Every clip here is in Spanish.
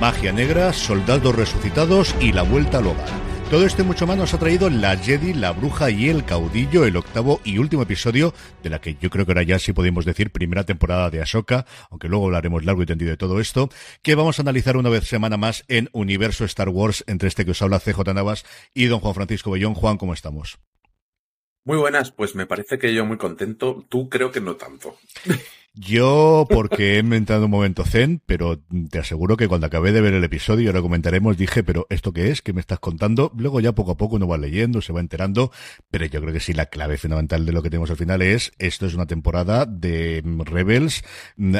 Magia negra, soldados resucitados y la vuelta al hogar. Todo esto y mucho más nos ha traído La Jedi, la Bruja y el Caudillo, el octavo y último episodio de la que yo creo que ahora ya sí podemos decir primera temporada de Ahsoka, aunque luego hablaremos largo y tendido de todo esto, que vamos a analizar una vez semana más en Universo Star Wars, entre este que os habla CJ Navas y don Juan Francisco Bellón. Juan, ¿cómo estamos? Muy buenas, pues me parece que yo muy contento, tú creo que no tanto. Yo, porque he inventado un momento zen, pero te aseguro que cuando acabé de ver el episodio, y ahora comentaremos, dije, pero ¿esto qué es? ¿Qué me estás contando? Luego ya poco a poco uno va leyendo, se va enterando, pero yo creo que sí la clave fundamental de lo que tenemos al final es, esto es una temporada de Rebels,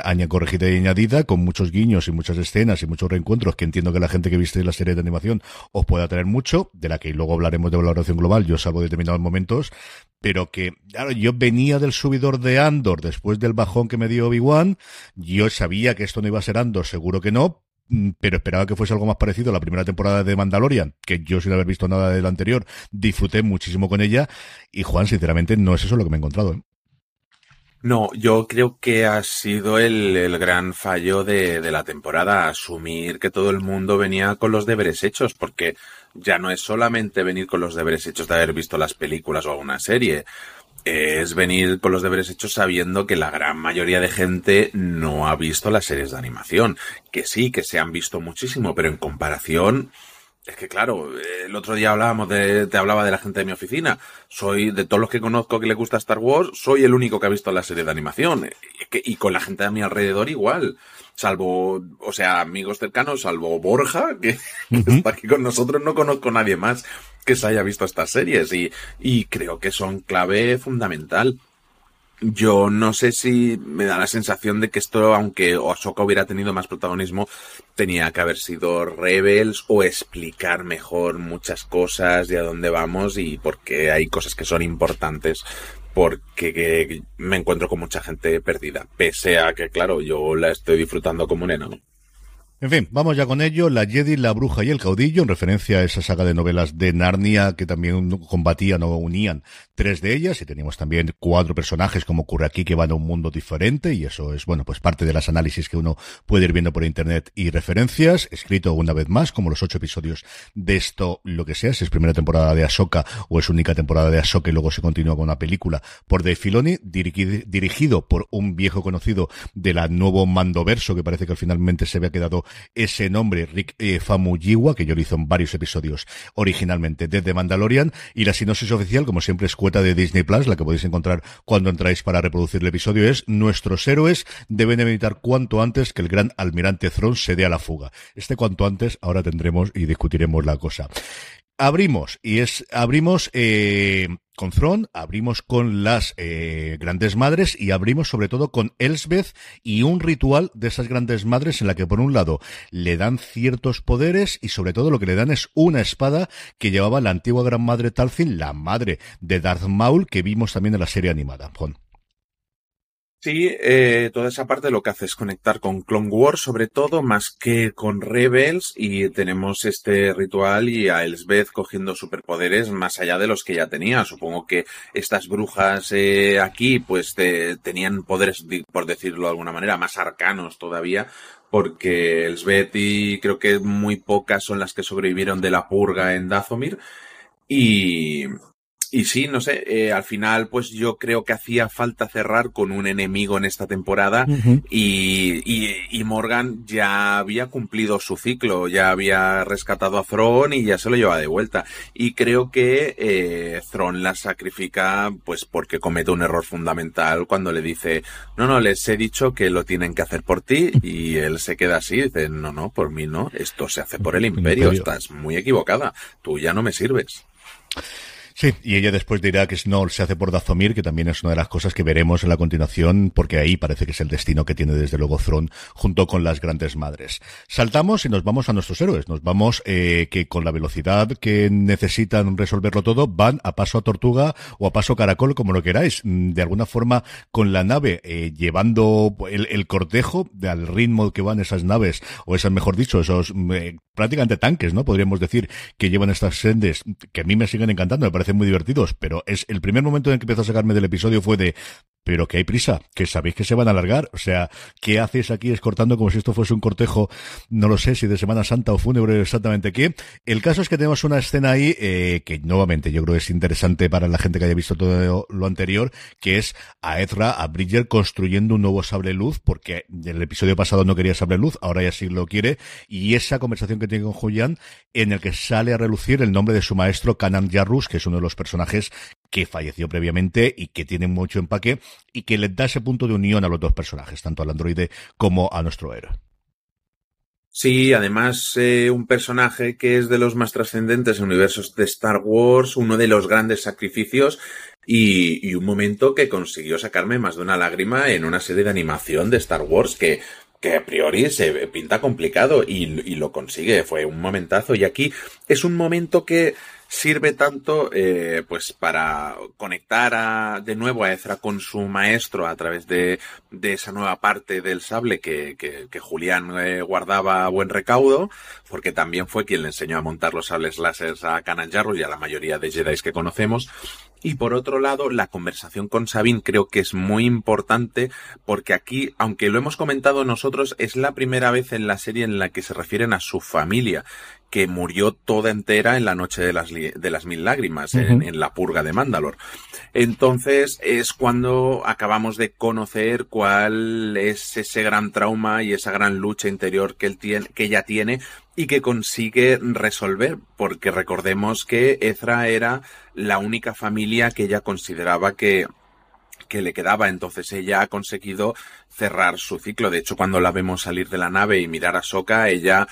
aña corregida y añadida, con muchos guiños y muchas escenas y muchos reencuentros, que entiendo que la gente que viste la serie de animación os pueda tener mucho, de la que luego hablaremos de valoración global, yo salvo determinados momentos, pero que, claro, yo venía del subidor de Andor después del bajón que me dio Obi-Wan, yo sabía que esto no iba a ser Andor, seguro que no, mm, pero esperaba que fuese algo más parecido a la primera temporada de Mandalorian, que yo sin haber visto nada de la anterior, disfruté muchísimo con ella, y Juan, sinceramente, no es eso lo que me he encontrado. ¿eh? No, yo creo que ha sido el, el gran fallo de, de, la temporada, asumir que todo el mundo venía con los deberes hechos, porque ya no es solamente venir con los deberes hechos de haber visto las películas o alguna serie, es venir con los deberes hechos sabiendo que la gran mayoría de gente no ha visto las series de animación, que sí, que se han visto muchísimo, pero en comparación, es que claro, el otro día hablábamos de, te hablaba de la gente de mi oficina. Soy, de todos los que conozco que le gusta Star Wars, soy el único que ha visto la serie de animación. Y, y con la gente a mi alrededor igual. Salvo, o sea, amigos cercanos, salvo Borja, que, que está aquí con nosotros, no conozco a nadie más que se haya visto estas series. Y, y creo que son clave fundamental. Yo no sé si me da la sensación de que esto, aunque Ahsoka hubiera tenido más protagonismo, tenía que haber sido Rebels o explicar mejor muchas cosas y a dónde vamos y porque hay cosas que son importantes porque me encuentro con mucha gente perdida, pese a que, claro, yo la estoy disfrutando como un enano. En fin, vamos ya con ello. La Jedi, la Bruja y el Caudillo, en referencia a esa saga de novelas de Narnia que también combatían o unían tres de ellas y teníamos también cuatro personajes como ocurre aquí que van a un mundo diferente y eso es, bueno, pues parte de las análisis que uno puede ir viendo por internet y referencias, escrito una vez más como los ocho episodios de esto, lo que sea, si es primera temporada de Ahsoka o es única temporada de Ahsoka y luego se continúa con una película por Dave Filoni, dirigido por un viejo conocido de la nuevo Mandoverso que parece que finalmente se había quedado ese nombre, Rick eh, Famuyiwa, que yo lo hizo en varios episodios originalmente desde Mandalorian y la sinopsis oficial, como siempre es de Disney Plus, la que podéis encontrar cuando entráis para reproducir el episodio, es nuestros héroes deben evitar cuanto antes que el gran almirante Thrawn se dé a la fuga. Este cuanto antes, ahora tendremos y discutiremos la cosa abrimos y es abrimos eh, con Thron, abrimos con las eh, grandes madres y abrimos sobre todo con Elsbeth y un ritual de esas grandes madres en la que por un lado le dan ciertos poderes y sobre todo lo que le dan es una espada que llevaba la antigua gran madre Talcin, la madre de Darth Maul que vimos también en la serie animada. Sí, eh, toda esa parte lo que hace es conectar con Clone Wars, sobre todo, más que con Rebels, y tenemos este ritual y a Elsbeth cogiendo superpoderes más allá de los que ya tenía. Supongo que estas brujas eh, aquí, pues te, tenían poderes, por decirlo de alguna manera, más arcanos todavía, porque Elsbeth y creo que muy pocas son las que sobrevivieron de la purga en Dathomir. Y, y sí, no sé, eh, al final pues yo creo que hacía falta cerrar con un enemigo en esta temporada uh -huh. y, y, y, Morgan ya había cumplido su ciclo, ya había rescatado a Thrawn y ya se lo lleva de vuelta. Y creo que eh, Thrawn la sacrifica pues porque comete un error fundamental cuando le dice, no, no, les he dicho que lo tienen que hacer por ti y él se queda así, dice, no, no, por mí no, esto se hace por el imperio, estás muy equivocada, tú ya no me sirves. Sí, y ella después dirá que no se hace por Dazomir, que también es una de las cosas que veremos en la continuación, porque ahí parece que es el destino que tiene desde luego Thron junto con las grandes madres. Saltamos y nos vamos a nuestros héroes. Nos vamos eh, que con la velocidad que necesitan resolverlo todo, van a paso a tortuga o a paso caracol, como lo queráis. Mm, de alguna forma, con la nave eh, llevando el, cortejo al ritmo que van esas naves, o esas, mejor dicho, esos mm, eh, prácticamente tanques, ¿no? Podríamos decir que llevan estas sendes que a mí me siguen encantando, parecen muy divertidos, pero es el primer momento en el que empezó a sacarme del episodio fue de pero que hay prisa, que sabéis que se van a alargar. O sea, ¿qué haces aquí escortando como si esto fuese un cortejo, no lo sé, si de Semana Santa o fúnebre exactamente qué? El caso es que tenemos una escena ahí eh, que nuevamente yo creo que es interesante para la gente que haya visto todo lo anterior, que es a Ezra, a Bridger construyendo un nuevo sable luz, porque el episodio pasado no quería sable luz, ahora ya sí lo quiere, y esa conversación que tiene con Julian, en el que sale a relucir el nombre de su maestro, Kanan Jarrus, que es uno de los personajes que falleció previamente y que tiene mucho empaque y que le da ese punto de unión a los dos personajes, tanto al androide como a nuestro héroe. Sí, además eh, un personaje que es de los más trascendentes en universos de Star Wars, uno de los grandes sacrificios y, un momento que consiguió sacarme más de una lágrima en una serie de animación de Star Wars que, que a priori se pinta complicado y, y lo consigue, fue un momentazo y aquí es un momento que sirve tanto eh, pues para conectar a, de nuevo a Ezra con su maestro a través de, de esa nueva parte del sable que, que, que Julián eh, guardaba a buen recaudo, porque también fue quien le enseñó a montar los sables láseres a Kanan Jarrus y a la mayoría de Jedi que conocemos. Y por otro lado, la conversación con Sabine creo que es muy importante porque aquí, aunque lo hemos comentado nosotros, es la primera vez en la serie en la que se refieren a su familia que murió toda entera en la noche de las, de las mil lágrimas, en, la purga de Mandalor. Entonces es cuando acabamos de conocer cuál es ese gran trauma y esa gran lucha interior que, él tiene, que ella tiene y que consigue resolver, porque recordemos que Ezra era la única familia que ella consideraba que que le quedaba. Entonces ella ha conseguido cerrar su ciclo. De hecho, cuando la vemos salir de la nave y mirar a Soka, ella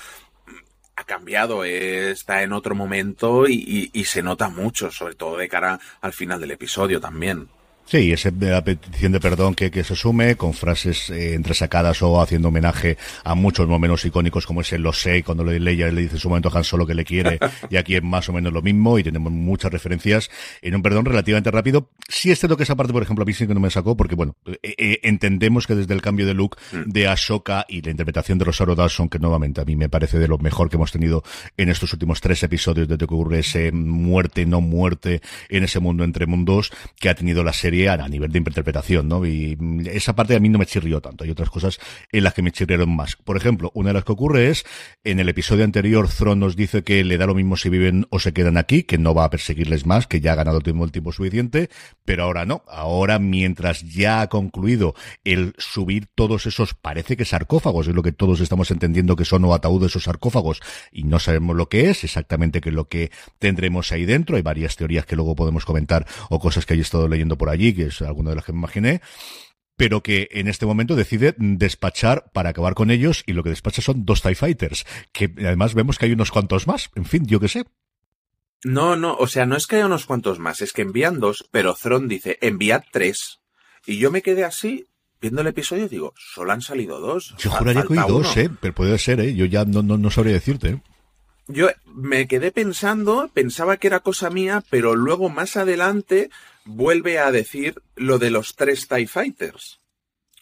ha cambiado, está en otro momento y, y, se nota mucho, sobre todo de cara al final del episodio también. Sí, esa petición de perdón que, que se sume con frases eh, entresacadas o haciendo homenaje a muchos momentos icónicos como ese lo sé cuando le Leia le dice en su momento a Han Solo que le quiere y aquí es más o menos lo mismo y tenemos muchas referencias en un perdón relativamente rápido. Sí es cierto que esa parte, por ejemplo, a mí sí que no me sacó porque bueno, eh, eh, entendemos que desde el cambio de look mm. de Ahsoka y la interpretación de Rosario Dawson que nuevamente a mí me parece de lo mejor que hemos tenido en estos últimos tres episodios desde que ocurre ese muerte no muerte en ese mundo entre mundos que ha tenido la serie a nivel de interpretación, ¿no? Y esa parte a mí no me chirrió tanto. Hay otras cosas en las que me chirrieron más. Por ejemplo, una de las que ocurre es, en el episodio anterior, Thron nos dice que le da lo mismo si viven o se quedan aquí, que no va a perseguirles más, que ya ha ganado el tiempo suficiente, pero ahora no. Ahora, mientras ya ha concluido el subir todos esos, parece que sarcófagos, es lo que todos estamos entendiendo que son o ataúdes o sarcófagos, y no sabemos lo que es, exactamente qué es lo que tendremos ahí dentro. Hay varias teorías que luego podemos comentar o cosas que he estado leyendo por allí, que es alguna de las que me imaginé, pero que en este momento decide despachar para acabar con ellos y lo que despacha son dos TIE Fighters, que además vemos que hay unos cuantos más, en fin, yo qué sé. No, no, o sea, no es que haya unos cuantos más, es que envían dos, pero Thron dice, enviad tres. Y yo me quedé así, viendo el episodio, y digo, solo han salido dos. Yo juraría que hay dos, eh, pero puede ser, eh, yo ya no, no, no sabría decirte. Eh. Yo me quedé pensando, pensaba que era cosa mía, pero luego más adelante vuelve a decir lo de los tres TIE Fighters.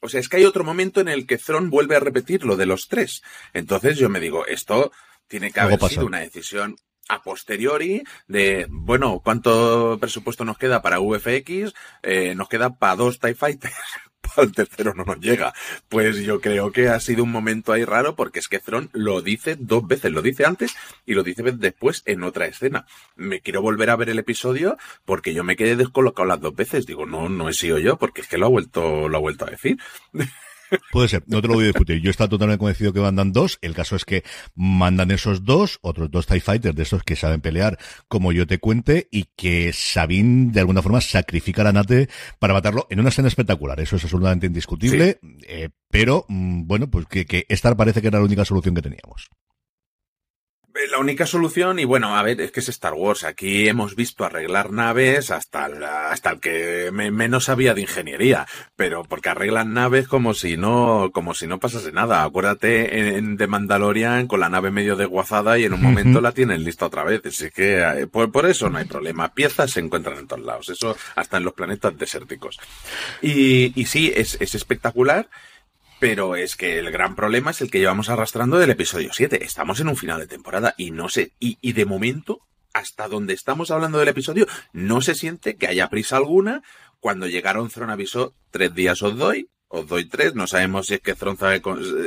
O sea, es que hay otro momento en el que Thron vuelve a repetir lo de los tres. Entonces yo me digo, esto tiene que haber sido una decisión a posteriori de, bueno, ¿cuánto presupuesto nos queda para VFX? Eh, nos queda para dos TIE Fighters. al tercero no nos llega. Pues yo creo que ha sido un momento ahí raro porque es que Thron lo dice dos veces, lo dice antes y lo dice después en otra escena. Me quiero volver a ver el episodio porque yo me quedé descolocado las dos veces. Digo, no, no he sido yo porque es que lo ha vuelto, lo ha vuelto a decir. Puede ser, no te lo voy a discutir. Yo estaba totalmente convencido que mandan dos. El caso es que mandan esos dos, otros dos TIE Fighters de esos que saben pelear, como yo te cuente, y que Sabine de alguna forma sacrifica a la Nate para matarlo en una escena espectacular. Eso es absolutamente indiscutible. Eh, pero, mm, bueno, pues que, que esta parece que era la única solución que teníamos la única solución, y bueno, a ver, es que es Star Wars. Aquí hemos visto arreglar naves hasta el, hasta el que menos sabía de ingeniería, pero porque arreglan naves como si no, como si no pasase nada. Acuérdate en, de Mandalorian con la nave medio desguazada y en un momento la tienen lista otra vez. Así que eh, por, eso no hay problema. Piezas se encuentran en todos lados. Eso hasta en los planetas desérticos. Y, y sí, es, es espectacular. Pero es que el gran problema es el que llevamos arrastrando del episodio 7. Estamos en un final de temporada y no sé, y, y de momento, hasta donde estamos hablando del episodio, no se siente que haya prisa alguna. Cuando llegaron Thron avisó, tres días os doy, os doy tres, no sabemos si es que Thron sabe,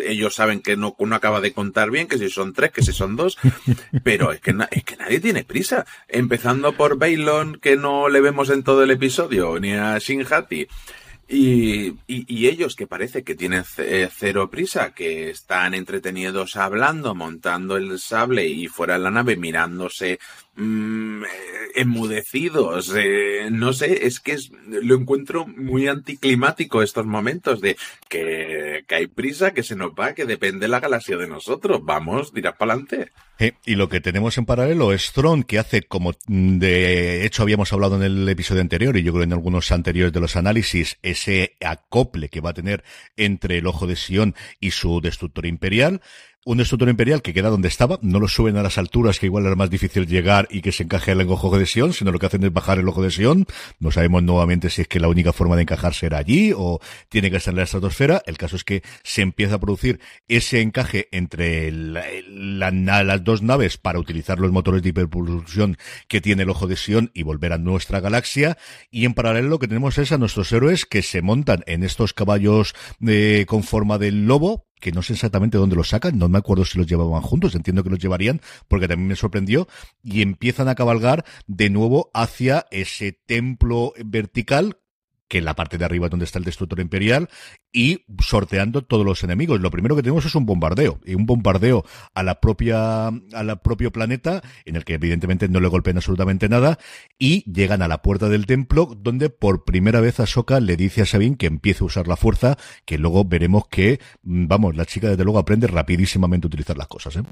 ellos saben que no, no acaba de contar bien, que si son tres, que si son dos, pero es que, es que nadie tiene prisa. Empezando por Baylon, que no le vemos en todo el episodio, ni a Shinhati, y, y, ellos que parece que tienen eh, cero prisa, que están entretenidos hablando, montando el sable y fuera de la nave mirándose mmm, enmudecidos. Eh, no sé, es que es, lo encuentro muy anticlimático estos momentos de que, hay prisa, que se nos va, que depende la galaxia de nosotros. Vamos, dirás para adelante. y lo que tenemos en paralelo es Tron, que hace como de hecho habíamos hablado en el episodio anterior y yo creo en algunos anteriores de los análisis, ese acople que va a tener entre el ojo de Sion y su destructor imperial un destructor imperial que queda donde estaba, no lo suben a las alturas que igual era más difícil llegar y que se encaje el ojo de Sion, sino lo que hacen es bajar el ojo de Sion. No sabemos nuevamente si es que la única forma de encajarse era allí o tiene que estar en la estratosfera. El caso es que se empieza a producir ese encaje entre las dos naves para utilizar los motores de hiperpulsión que tiene el ojo de Sion y volver a nuestra galaxia. Y en paralelo lo que tenemos es a nuestros héroes que se montan en estos caballos eh, con forma del lobo, que no sé exactamente dónde los sacan, no me acuerdo si los llevaban juntos, entiendo que los llevarían, porque también me sorprendió, y empiezan a cabalgar de nuevo hacia ese templo vertical que en la parte de arriba donde está el destructor imperial, y sorteando todos los enemigos. Lo primero que tenemos es un bombardeo, y un bombardeo a la propia, a la propio planeta, en el que evidentemente no le golpean absolutamente nada, y llegan a la puerta del templo, donde por primera vez Ahsoka le dice a Sabine que empiece a usar la fuerza, que luego veremos que, mm, vamos, la chica desde luego aprende rapidísimamente a utilizar las cosas, ¿eh?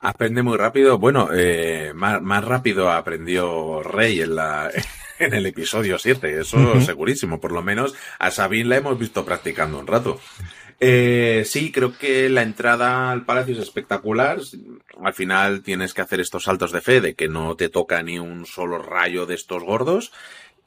Aprende muy rápido. Bueno, eh, más, más rápido aprendió Rey en la, en el episodio 7, eso segurísimo. Por lo menos a Sabine la hemos visto practicando un rato. Eh, sí, creo que la entrada al palacio es espectacular. Al final tienes que hacer estos saltos de fe de que no te toca ni un solo rayo de estos gordos.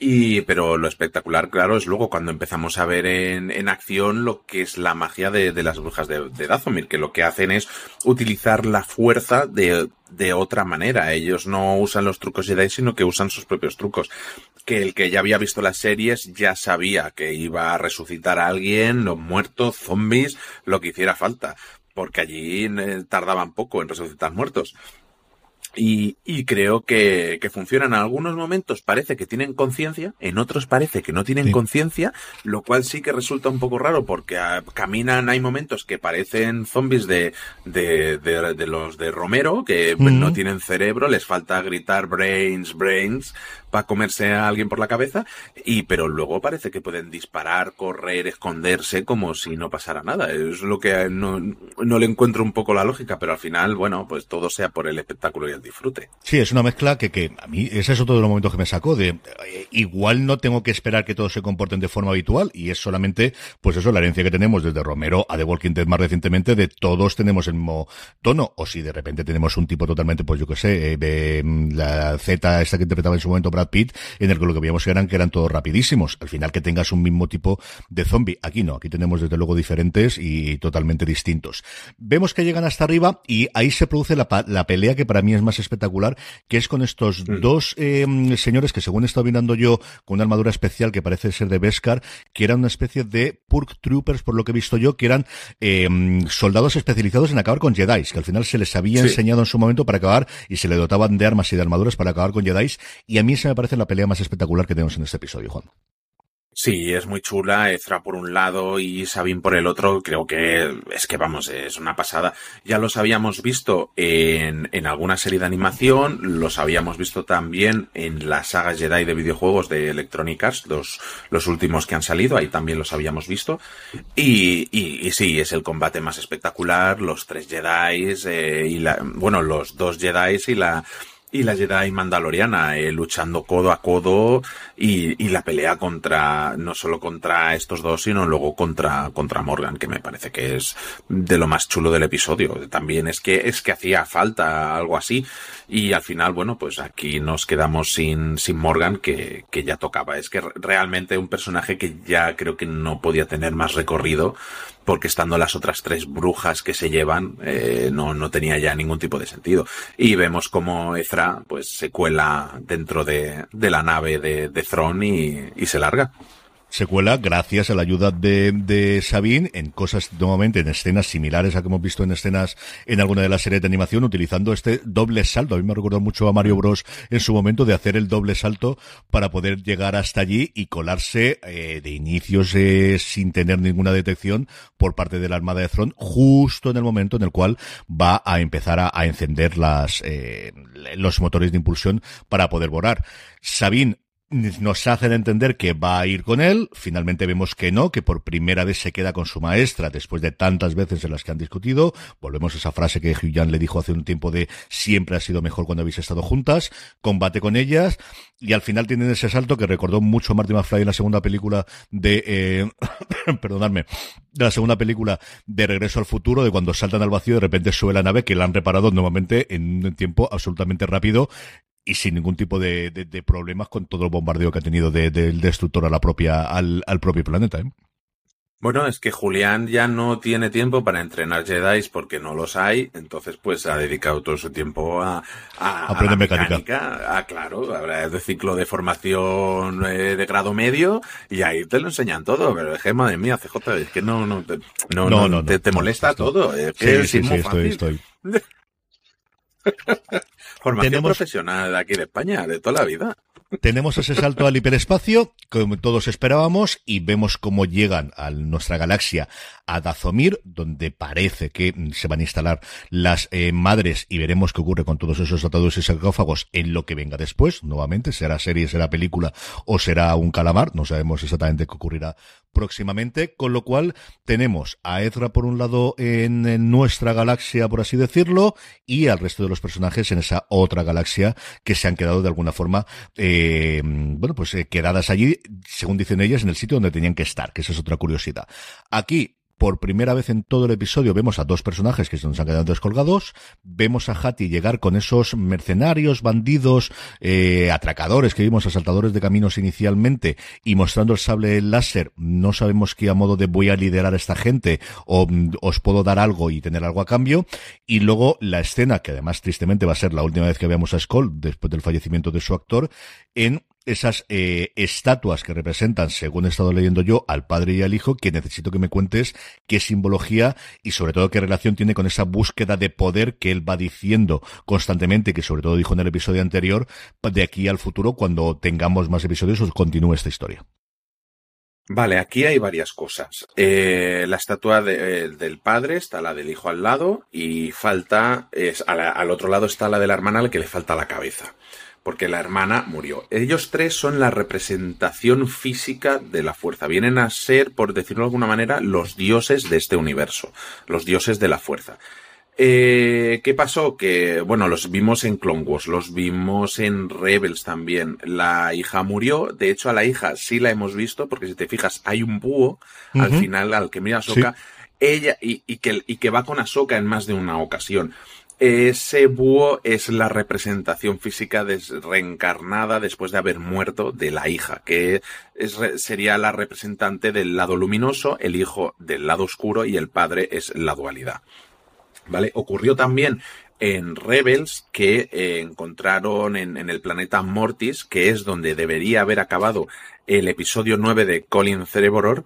Y, pero lo espectacular, claro, es luego cuando empezamos a ver en, en acción lo que es la magia de, de las brujas de, de Dazomir, que lo que hacen es utilizar la fuerza de, de otra manera. Ellos no usan los trucos Jedi, sino que usan sus propios trucos. Que el que ya había visto las series ya sabía que iba a resucitar a alguien, los muertos, zombies, lo que hiciera falta. Porque allí eh, tardaban poco en resucitar muertos. Y, y, creo que, que funcionan. En algunos momentos parece que tienen conciencia, en otros parece que no tienen conciencia, lo cual sí que resulta un poco raro porque ah, caminan, hay momentos que parecen zombies de, de, de, de los de Romero, que no tienen cerebro, les falta gritar brains, brains, para comerse a alguien por la cabeza, y pero luego parece que pueden disparar, correr, esconderse como si no pasara nada. Es lo que no, no le encuentro un poco la lógica, pero al final, bueno, pues todo sea por el espectáculo y el disfrute. Sí, es una mezcla que, que a mí, es otro de los momentos que me sacó de, eh, igual no tengo que esperar que todos se comporten de forma habitual, y es solamente, pues eso, la herencia que tenemos desde Romero a The Walking Dead más recientemente, de todos tenemos el mismo tono, o si de repente tenemos un tipo totalmente, pues yo que sé, eh, mm, la Z esta que interpretaba en su momento Brad Pitt, en el que lo que veíamos eran que eran todos rapidísimos. Al final que tengas un mismo tipo de zombie. Aquí no, aquí tenemos desde luego diferentes y totalmente distintos. Vemos que llegan hasta arriba y ahí se produce la, la pelea que para mí es más espectacular, que es con estos mm. dos eh, señores que según he estado mirando yo, con una armadura especial que parece ser de Beskar, que eran una especie de Purk Troopers, por lo que he visto yo, que eran eh, soldados especializados en acabar con Jedi, que al final se les había enseñado en su momento para acabar y se le dotaban de armas y de armaduras para acabar con Jedi, y a mí se me parece la pelea más espectacular que tenemos en este episodio, Juan. Sí, es muy chula, Ezra por un lado y Sabine por el otro, creo que es que vamos, es una pasada. Ya los habíamos visto en, en alguna serie de animación, los habíamos visto también en la saga Jedi de videojuegos de Electronic Arts, los, los últimos que han salido, ahí también los habíamos visto. Y, y, y sí, es el combate más espectacular, los tres Jedi eh, y la, bueno, los dos Jedi y la, y la Jedi Mandaloriana eh, luchando codo a codo y, y, la pelea contra no solo contra estos dos sino luego contra contra Morgan que me parece que es de lo más chulo del episodio. También es que es que hacía falta algo así. Y al final bueno pues aquí nos quedamos sin sin Morgan que que ya tocaba. Es que realmente un personaje que ya creo que no podía tener más recorrido porque estando las otras tres brujas que se llevan, eh, no, no tenía ya ningún tipo de sentido. Y vemos como Ezra, pues, se cuela dentro de, de la nave de, de Thrawn y, y se larga secuela gracias a la ayuda de, de Sabine en cosas nuevamente en escenas similares a que hemos visto en escenas en alguna de las series de animación utilizando este doble salto. A mí me recordó mucho a Mario Bros en su momento de hacer el doble salto para poder llegar hasta allí y colarse eh, de inicios eh, sin tener ninguna detección por parte de la Armada de Thron justo en el momento en el cual va a empezar a, a encender las eh, los motores de impulsión para poder volar. Sabine nos hacen entender que va a ir con él, finalmente vemos que no, que por primera vez se queda con su maestra después de tantas veces en las que han discutido, volvemos a esa frase que Hugh Jan le dijo hace un tiempo de siempre ha sido mejor cuando habéis estado juntas, combate con ellas, y al final tienen ese salto que recordó mucho Marty McFly en la segunda película de, eh, perdonadme, de la segunda película de Regreso al Futuro, de cuando saltan al vacío de repente sube la nave que la han reparado nuevamente en un tiempo absolutamente rápido y sin ningún tipo de, de, de, problemas con todo el bombardeo que ha tenido del de, destructor a la propia, al, al propio planeta. ¿eh? Bueno, es que Julián ya no tiene tiempo para entrenar Jedi porque no los hay, entonces pues ha dedicado todo su tiempo a, a, a la mecánica. mecánica. Ah, claro, habrá de ciclo de formación eh, de grado medio y ahí te lo enseñan todo, pero es que madre mía, CJ, es que no, no, te, no, no, no, te, te molesta todo. Es que sí, es sí, sí, estoy, estoy. Formación Tenemos... profesional aquí de España, de toda la vida. Tenemos ese salto al hiperespacio, como todos esperábamos, y vemos cómo llegan a nuestra galaxia a Dazomir, donde parece que se van a instalar las eh, madres y veremos qué ocurre con todos esos atados y sarcófagos en lo que venga después. Nuevamente, será serie, será película o será un calamar. No sabemos exactamente qué ocurrirá próximamente, con lo cual tenemos a Ezra por un lado en, en, nuestra galaxia, por así decirlo, y al resto de los personajes en esa otra galaxia que se han quedado de alguna forma, eh, bueno, pues eh, quedadas allí, según dicen ellas, en el sitio donde tenían que estar, que esa es otra curiosidad. Aquí por primera vez en todo el episodio vemos a dos personajes que se nos han quedado descolgados. Vemos a Hattie llegar con esos mercenarios, bandidos, eh, atracadores que vimos, asaltadores de caminos inicialmente, y mostrando el sable láser. No sabemos qué a modo de voy a liderar a esta gente o mm, os puedo dar algo y tener algo a cambio. Y luego la escena, que además tristemente va a ser la última vez que veamos a Skull después del fallecimiento de su actor, en esas eh, estatuas que representan, según he estado leyendo yo, al padre y al hijo, que necesito que me cuentes qué simbología y sobre todo qué relación tiene con esa búsqueda de poder que él va diciendo constantemente, que sobre todo dijo en el episodio anterior, de aquí al futuro, cuando tengamos más episodios, os continúe esta historia. Vale, aquí hay varias cosas. Eh, la estatua eh, del padre está la del hijo al lado y falta, es, al otro lado está la de la hermana al que le falta la cabeza porque la hermana murió. Ellos tres son la representación física de la fuerza. Vienen a ser, por decirlo de alguna manera, los dioses de este universo, los dioses de la fuerza. Eh, ¿Qué pasó? Que, bueno, los vimos en Clone Wars, los vimos en Rebels también. La hija murió, de hecho a la hija sí la hemos visto, porque si te fijas hay un búho uh -huh. al final al que mira a Soka, sí. ella, y, y, que, y que va con Ahsoka en más de una ocasión ese búho es la representación física reencarnada después de haber muerto de la hija, que sería la representante del lado luminoso, el hijo del lado oscuro y el padre es la dualidad. ¿Vale? Ocurrió también en Rebels que eh, encontraron en, el planeta Mortis, que es donde debería haber acabado el episodio 9 de Colin Cerebror,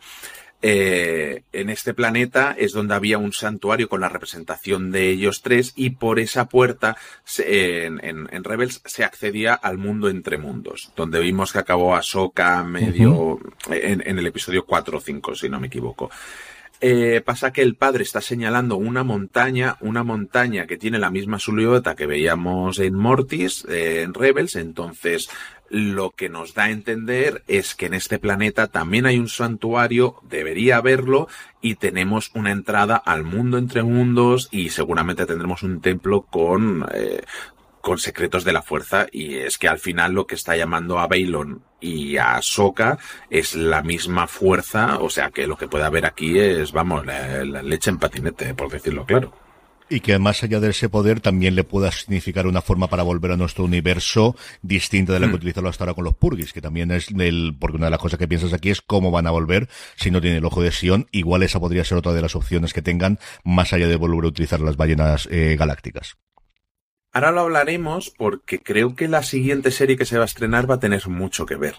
eh, en este planeta es donde había un santuario con la representación de ellos tres y por esa puerta en, en, Rebels se accedía al mundo entre mundos, donde vimos que acabó Ahsoka medio en, en, el episodio 4 o 5, si no me equivoco. Eh, pasa que el padre está señalando una montaña, una montaña que tiene la misma silueta que veíamos en Mortis, eh, en Rebels, entonces lo que nos da a entender es que en este planeta también hay un santuario, debería haberlo, y tenemos una entrada al mundo entre mundos y seguramente tendremos un templo con, eh, con secretos de la fuerza y es que al final lo que está llamando a Baylon y a Soka es la misma fuerza, o sea que lo que puede haber aquí es, vamos, la leche en patinete, por decirlo claro. Y que más allá de ese poder también le pueda significar una forma para volver a nuestro universo distinta de la que mm. hasta ahora con los Purgis, que también es el, porque una de las cosas que piensas aquí es cómo van a volver si no tienen el ojo de Sion. Igual esa podría ser otra de las opciones que tengan más allá de volver a utilizar las ballenas eh, galácticas. Ahora lo hablaremos porque creo que la siguiente serie que se va a estrenar va a tener mucho que ver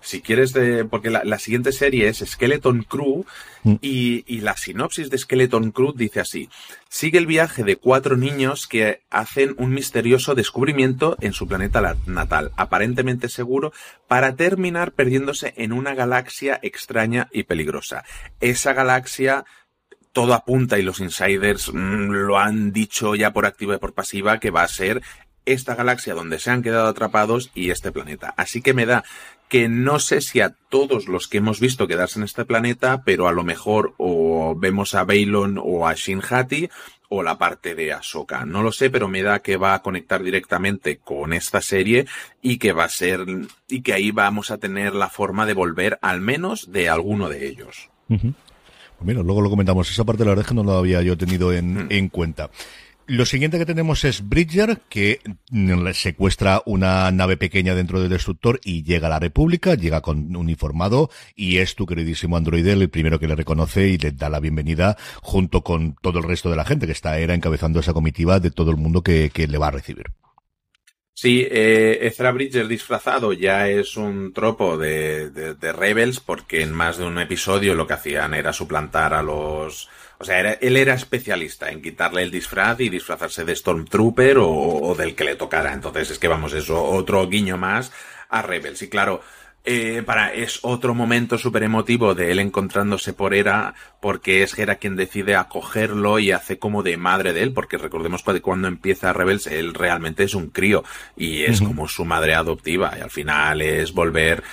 si quieres, de, porque la, siguiente serie es Skeleton Crew mm. y, y, la sinopsis de Skeleton Crew dice así. Sigue el viaje de cuatro niños que hacen un misterioso descubrimiento en su planeta natal, aparentemente seguro, para terminar perdiéndose en una galaxia extraña y peligrosa. Esa galaxia todo apunta y los insiders mm, lo han dicho ya por activa y por pasiva que va a ser esta galaxia donde se han quedado atrapados y este planeta. Así que me da que no sé si a todos los que hemos visto quedarse en este planeta, pero a lo mejor o vemos a Baylon o a Shinhati o la parte de Ahsoka. No lo sé, pero me da que va a conectar directamente con esta serie y que va a ser y que ahí vamos a tener la forma de volver al menos de alguno de ellos. Pues mira, luego lo comentamos. Esa parte la verdad es que no la había yo tenido en, mm. en cuenta. Lo siguiente que tenemos es Bridger, que secuestra una nave pequeña dentro del destructor y llega a la República, llega con uniformado y es tu queridísimo androide el primero que le reconoce y le da la bienvenida junto con todo el resto de la gente que está era encabezando esa comitiva de todo el mundo que, le va a recibir. Sí, eh, Ezra Bridger disfrazado ya es un tropo de, de Rebels porque en más de un episodio lo que hacían era suplantar a los o sea, él era especialista en quitarle el disfraz y disfrazarse de Stormtrooper o, del que le tocara. Entonces es que vamos, eso, otro guiño más a Rebels. Y claro, eh, para, es otro momento súper emotivo de él encontrándose por Era, porque es Hera quien decide acogerlo y hace como de madre de él, porque recordemos que cuando empieza Rebels, él realmente es un crío y es como su madre adoptiva, y al final es volver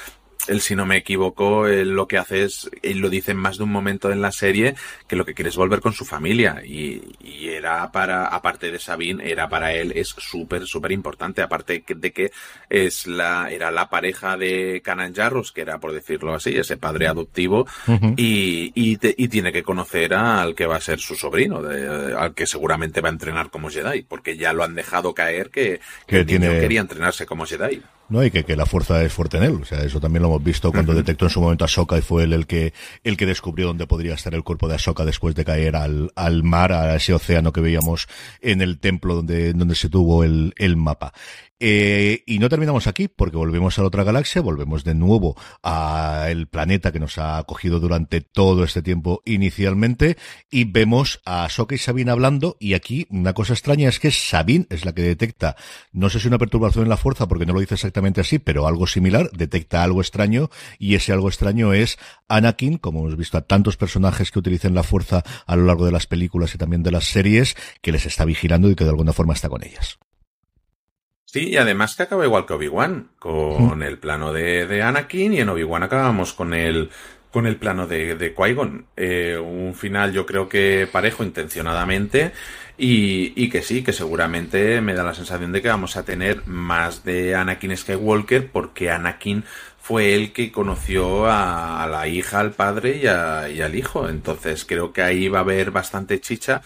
él, si no me equivoco, él lo que hace es, él lo dice en más de un momento en la serie, que lo que quiere es volver con su familia. Y, y era para, aparte de Sabine, era para él, es súper, súper importante. Aparte de que es la, era la pareja de Canan Jarros, que era, por decirlo así, ese padre adoptivo, y, y, y, tiene que conocer al que va a ser su sobrino, de, al que seguramente va a entrenar como Jedi, porque ya lo han dejado caer que, que, tiene... quería entrenarse como Jedi. ¿No? Y que, que, la fuerza es fuerte en él. O sea, eso también lo hemos visto cuando detectó en su momento a Soka y fue él el que, el que descubrió dónde podría estar el cuerpo de Ahsoka después de caer al, al mar, a ese océano que veíamos en el templo donde, donde se tuvo el, el mapa. Eh, y no terminamos aquí, porque volvemos a la otra galaxia, volvemos de nuevo al planeta que nos ha acogido durante todo este tiempo inicialmente, y vemos a Soka y Sabine hablando, y aquí una cosa extraña es que Sabine es la que detecta, no sé si una perturbación en la fuerza, porque no lo dice exactamente así, pero algo similar, detecta algo extraño, y ese algo extraño es Anakin, como hemos visto a tantos personajes que utilizan la fuerza a lo largo de las películas y también de las series, que les está vigilando y que de alguna forma está con ellas. Sí, y además que acaba igual que Obi-Wan, con el plano de, de, Anakin y en Obi-Wan acabamos con el, con el plano de, de Qui-Gon. Eh, un final yo creo que parejo intencionadamente y, y, que sí, que seguramente me da la sensación de que vamos a tener más de Anakin Skywalker porque Anakin fue el que conoció a, la hija, al padre y, y al hijo. Entonces creo que ahí va a haber bastante chicha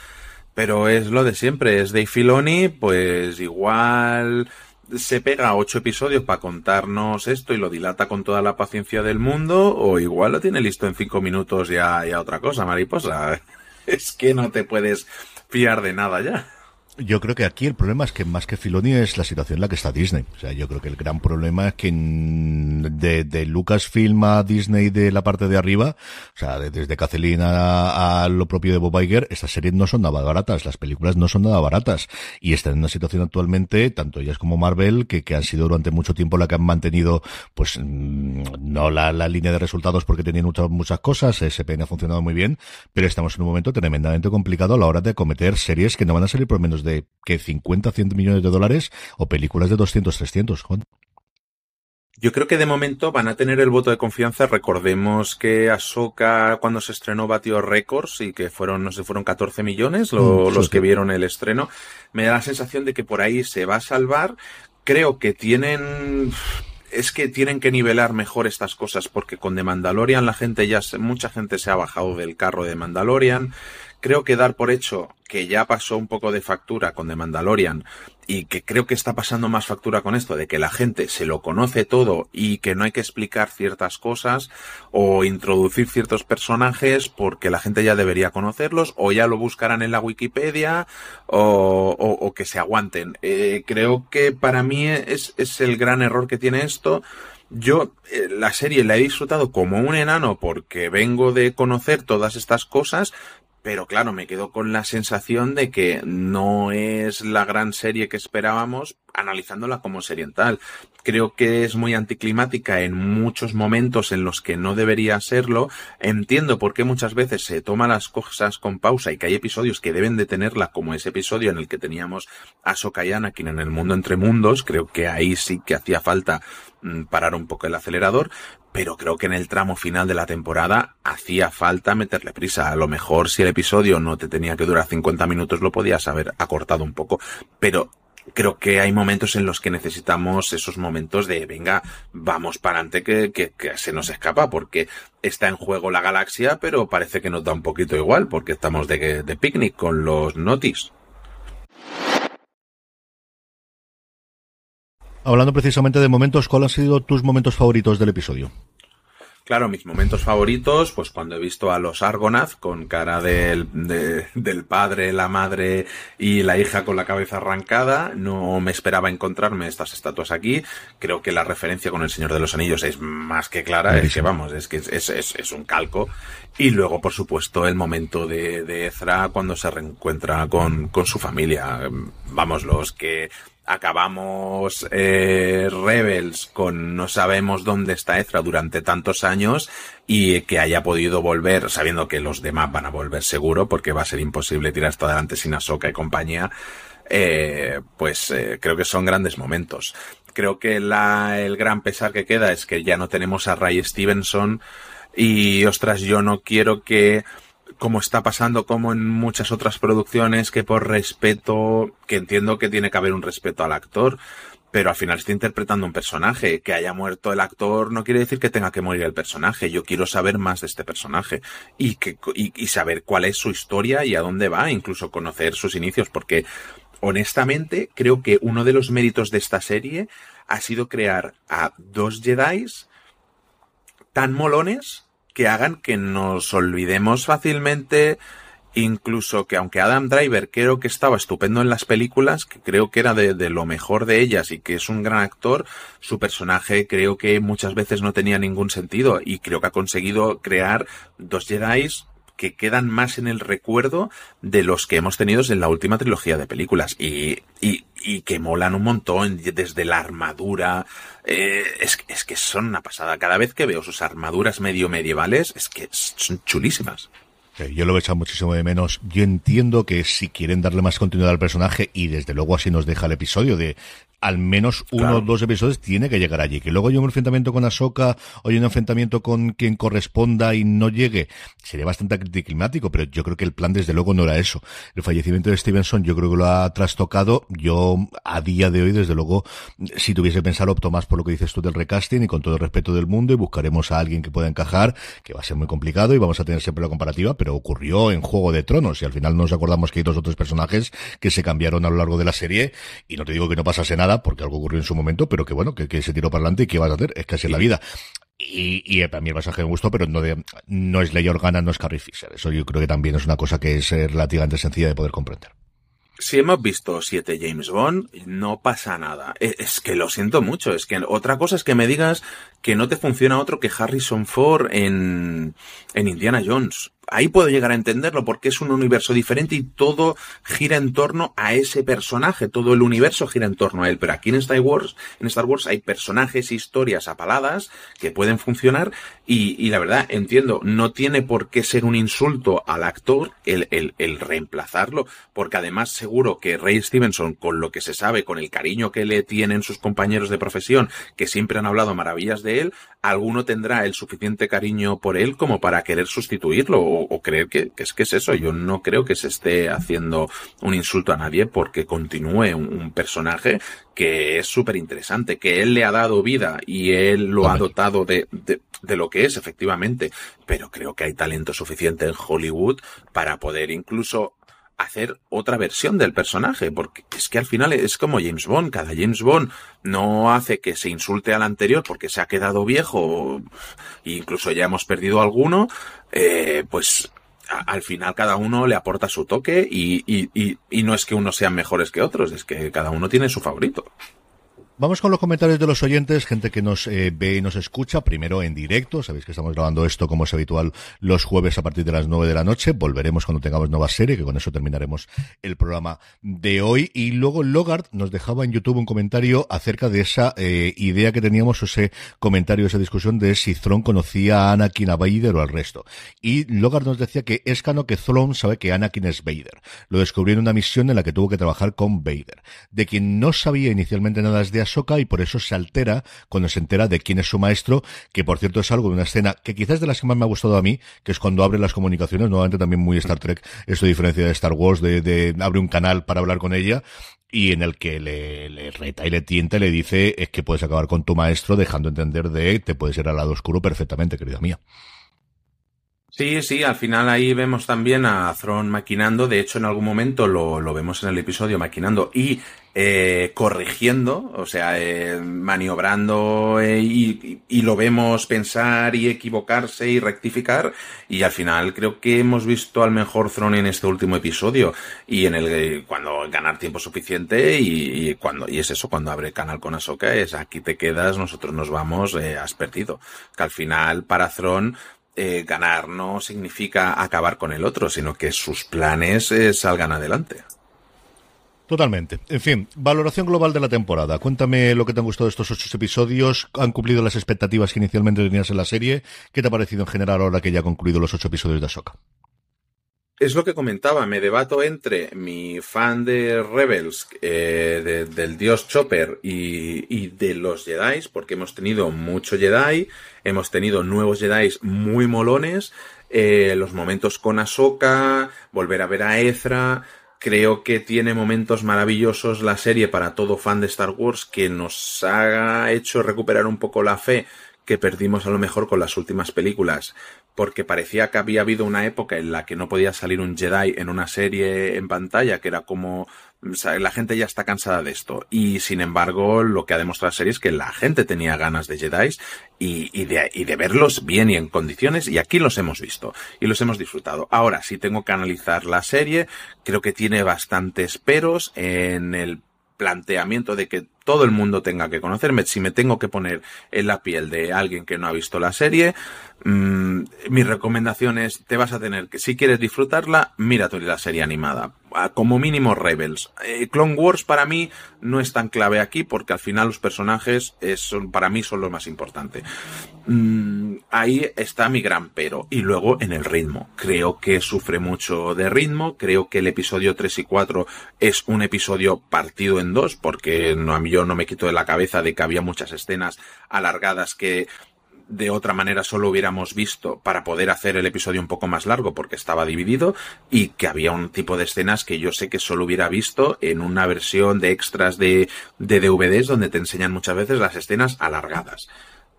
pero es lo de siempre, es Dave Filoni, pues igual se pega ocho episodios para contarnos esto y lo dilata con toda la paciencia del mundo, o igual lo tiene listo en cinco minutos ya, ya otra cosa, mariposa. Es que no te puedes fiar de nada ya. Yo creo que aquí el problema es que más que Filoni es la situación en la que está Disney. O sea, yo creo que el gran problema es que de, de Lucasfilm a Disney de la parte de arriba, o sea, desde Kathleen a, lo propio de Bob Iger, estas series no son nada baratas, las películas no son nada baratas. Y están en una situación actualmente, tanto ellas como Marvel, que, que han sido durante mucho tiempo la que han mantenido, pues, no la, la línea de resultados porque tenían muchas, muchas cosas, SPN ha funcionado muy bien, pero estamos en un momento tremendamente complicado a la hora de cometer series que no van a salir por menos de que 50, 100 millones de dólares o películas de 200, 300, Juan. Yo creo que de momento van a tener el voto de confianza. Recordemos que Ahsoka cuando se estrenó batió récords y que fueron, no sé, fueron 14 millones mm, los que vieron el estreno. Me da la sensación de que por ahí se va a salvar. Creo que tienen es que tienen que nivelar mejor estas cosas porque con The Mandalorian la gente ya mucha gente se ha bajado del carro de Mandalorian creo que dar por hecho que ya pasó un poco de factura con The Mandalorian y que creo que está pasando más factura con esto de que la gente se lo conoce todo y que no hay que explicar ciertas cosas o introducir ciertos personajes porque la gente ya debería conocerlos o ya lo buscarán en la Wikipedia o, o, que se aguanten. Eh, creo que para mí es, es el gran error que tiene esto. Yo eh, la serie la he disfrutado como un enano porque vengo de conocer todas estas cosas, pero claro, me quedo con la sensación de que no es la gran serie que esperábamos analizándola como seriental. Creo que es muy anticlimática en muchos momentos en los que no debería serlo. Entiendo por qué muchas veces se toma las cosas con pausa y que hay episodios que deben de tenerla, como ese episodio en el que teníamos a Soka y Anakin en el mundo entre mundos. Creo que ahí sí que hacía falta mm, parar un poco el acelerador, pero creo que en el tramo final de la temporada hacía falta meterle prisa. A lo mejor si el episodio no te tenía que durar 50 minutos lo podías haber acortado un poco, pero creo que hay momentos en los que necesitamos esos momentos de venga, vamos para adelante que, se nos escapa porque está en juego la galaxia, pero parece que nos da un poquito igual porque estamos de, de picnic con los notis. Hablando precisamente de momentos, ¿cuáles han sido tus momentos favoritos del episodio? Claro, mis momentos favoritos, pues cuando he visto a los Argonath con cara del, del padre, la madre y la hija con la cabeza arrancada, no me esperaba encontrarme estas estatuas aquí. Creo que la referencia con el Señor de los Anillos es más que clara, es que vamos, es que es, es, es, un calco. Y luego, por supuesto, el momento de, de Ezra cuando se reencuentra con, con su familia. Vamos, los que acabamos eh, Rebels con no sabemos dónde está Ezra durante tantos años y que haya podido volver, sabiendo que los demás van a volver seguro, porque va a ser imposible tirar esto adelante sin Ahsoka y compañía, eh, pues eh, creo que son grandes momentos. Creo que la, el gran pesar que queda es que ya no tenemos a Ray Stevenson y ostras, yo no quiero que como está pasando como en muchas otras producciones, que por respeto, que entiendo que tiene que haber un respeto al actor, pero al final está interpretando un personaje. Que haya muerto el actor no quiere decir que tenga que morir el personaje. Yo quiero saber más de este personaje y, que, y, saber cuál es su historia y a dónde va, incluso conocer sus inicios, porque honestamente creo que uno de los méritos de esta serie ha sido crear a dos Jedi tan molones que hagan que nos olvidemos fácilmente incluso que aunque Adam Driver creo que estaba estupendo en las películas, que creo que era de, lo mejor de ellas y que es un gran actor, su personaje creo que muchas veces no tenía ningún sentido y creo que ha conseguido crear dos Jedi que quedan más en el recuerdo de los que hemos tenido en la última trilogía de películas. Y, y, y que molan un montón desde la armadura. Eh, es, es que son una pasada. Cada vez que veo sus armaduras medio medievales, es que son chulísimas. Yo lo he echado muchísimo de menos. Yo entiendo que si quieren darle más continuidad al personaje, y desde luego así nos deja el episodio de al menos uno o dos episodios tiene que llegar allí. Que luego haya un enfrentamiento con Ahsoka o hay un enfrentamiento con quien corresponda y no llegue, sería bastante climático, pero yo creo que el plan desde luego no era eso. El fallecimiento de Stevenson yo creo que lo ha trastocado. Yo a día de hoy, desde luego, si tuviese pensado, opto más por lo que dices tú del recasting y con todo el respeto del mundo y buscaremos a alguien que pueda encajar, que va a ser muy complicado y vamos a tener siempre la comparativa, pero ocurrió en Juego de Tronos y al final nos acordamos que hay dos otros personajes que se cambiaron a lo largo de la serie y no te digo que no pasase nada, porque algo ocurrió en su momento, pero que bueno, que, se tiró para adelante y que vas a hacer, es casi la vida. Y, y a mí el pasaje me gustó, pero no, de, no es Ley Organa, no es Carrie Fisher. Eso yo creo que también es una cosa que es eh, relativamente sencilla de poder comprender. si hemos visto siete James Bond, no pasa nada. E, es que lo siento mucho. Es que otra cosa es que me digas que no te funciona otro que Harrison Ford en, en Indiana Jones ahí puedo llegar a entenderlo porque es un universo diferente y todo gira en torno a ese personaje, todo el universo gira en torno a él, pero aquí en Star Wars, en Star Wars hay personajes, historias apaladas que pueden funcionar y, la verdad entiendo, no tiene por qué ser un insulto al actor el, el, el reemplazarlo, porque además seguro que Ray Stevenson, con lo que se sabe, con el cariño que le tienen sus compañeros de profesión, que siempre han hablado maravillas de él, alguno tendrá el suficiente cariño por él como para querer sustituirlo o, creer que, es que es eso. Yo no creo que se esté haciendo un insulto a nadie porque continúe un, personaje que es súper interesante, que él le ha dado vida y él lo ha dotado de, de, de lo que es, efectivamente. Pero creo que hay talento suficiente en Hollywood para poder incluso hacer otra versión del personaje, porque es que al final es como James Bond, cada James Bond no hace que se insulte al anterior porque se ha quedado viejo, e incluso ya hemos perdido alguno, eh, pues al final cada uno le aporta su toque y, no es que unos sean mejores que otros, es que cada uno tiene su favorito. Vamos con los comentarios de los oyentes, gente que nos eh, ve y nos escucha, primero en directo, sabéis que estamos grabando esto como es habitual los jueves a partir de las nueve de la noche, volveremos cuando tengamos nueva serie, que con eso terminaremos el programa de hoy, y luego Logart nos dejaba en YouTube un comentario acerca de esa eh, idea que teníamos, ese comentario, esa discusión de si Thrawn conocía a Anakin, a Vader o al resto, y Logart nos decía que es cano que Thrawn sabe que Anakin es Vader, lo descubrió en una misión en la que tuvo que trabajar con Vader, de quien no sabía inicialmente nada de y por eso se altera cuando se entera de quién es su maestro, que por cierto es algo de una escena que quizás de las que más me ha gustado a mí, que es cuando abre las comunicaciones, nuevamente también muy Star Trek, esto diferencia de Star Wars, de, de abre un canal para hablar con ella, y en el que le, le, reta y le tienta y le dice es que puedes acabar con tu maestro dejando entender de te puedes ir al lado oscuro perfectamente, querida mía. Sí, sí, al final ahí vemos también a Thron maquinando, de hecho en algún momento lo, lo vemos en el episodio maquinando y eh, corrigiendo, o sea, eh, maniobrando eh, y, lo vemos pensar y equivocarse y rectificar. Y al final creo que hemos visto al mejor Thron en este último episodio. Y en el cuando ganar tiempo suficiente y, cuando y es eso cuando abre canal con Ahsoka es aquí te quedas nosotros nos vamos has perdido. Que al final para Thron eh, ganar no significa acabar con el otro, sino que sus planes eh, salgan adelante. Totalmente. En fin, valoración global de la temporada. Cuéntame lo que te han gustado estos ocho episodios. ¿Han cumplido las expectativas que inicialmente tenías en la serie? ¿Qué te ha parecido en general ahora que ya ha concluido los ocho episodios de Ahsoka? es lo que comentaba, me debato entre mi fan de Rebels, eh, del dios Chopper y, de los Jedi, porque hemos tenido mucho Jedi, hemos tenido nuevos Jedi muy molones, eh, los momentos con Ahsoka, volver a ver a Ezra, creo que tiene momentos maravillosos la serie para todo fan de Star Wars que nos ha hecho recuperar un poco la fe que perdimos a lo mejor con las últimas películas, porque parecía que había habido una época en la que no podía salir un Jedi en una serie en pantalla, que era como la gente ya está cansada de esto. Y sin embargo, lo que ha demostrado la serie es que la gente tenía ganas de Jedi y, y, de, y de verlos bien y en condiciones, y aquí los hemos visto y los hemos disfrutado. Ahora, si tengo que analizar la serie, creo que tiene bastantes peros en el planteamiento de que todo el mundo tenga que conocerme. Si me tengo que poner en la piel de alguien que no ha visto la serie, mmm, mi recomendación es, te vas a tener que, si quieres disfrutarla, mírate la serie animada. Como mínimo Rebels. Eh, Clone Wars para mí no es tan clave aquí porque al final los personajes son, para mí son lo más importante. Mm, ahí está mi gran pero. Y luego en el ritmo. Creo que sufre mucho de ritmo. Creo que el episodio 3 y 4 es un episodio partido en dos porque no, a mí yo no me quito de la cabeza de que había muchas escenas alargadas que de otra manera solo hubiéramos visto para poder hacer el episodio un poco más largo porque estaba dividido y que había un tipo de escenas que yo sé que solo hubiera visto en una versión de extras de, de DVDs donde te enseñan muchas veces las escenas alargadas.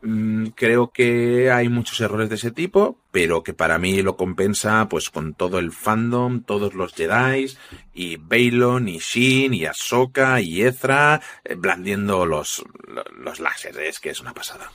Mm, creo que hay muchos errores de ese tipo, pero que para mí lo compensa pues con todo el fandom, todos los Jedi y Baylon y Shin y Ahsoka y Ezra eh, blandiendo los, los láseres, que es una pasada.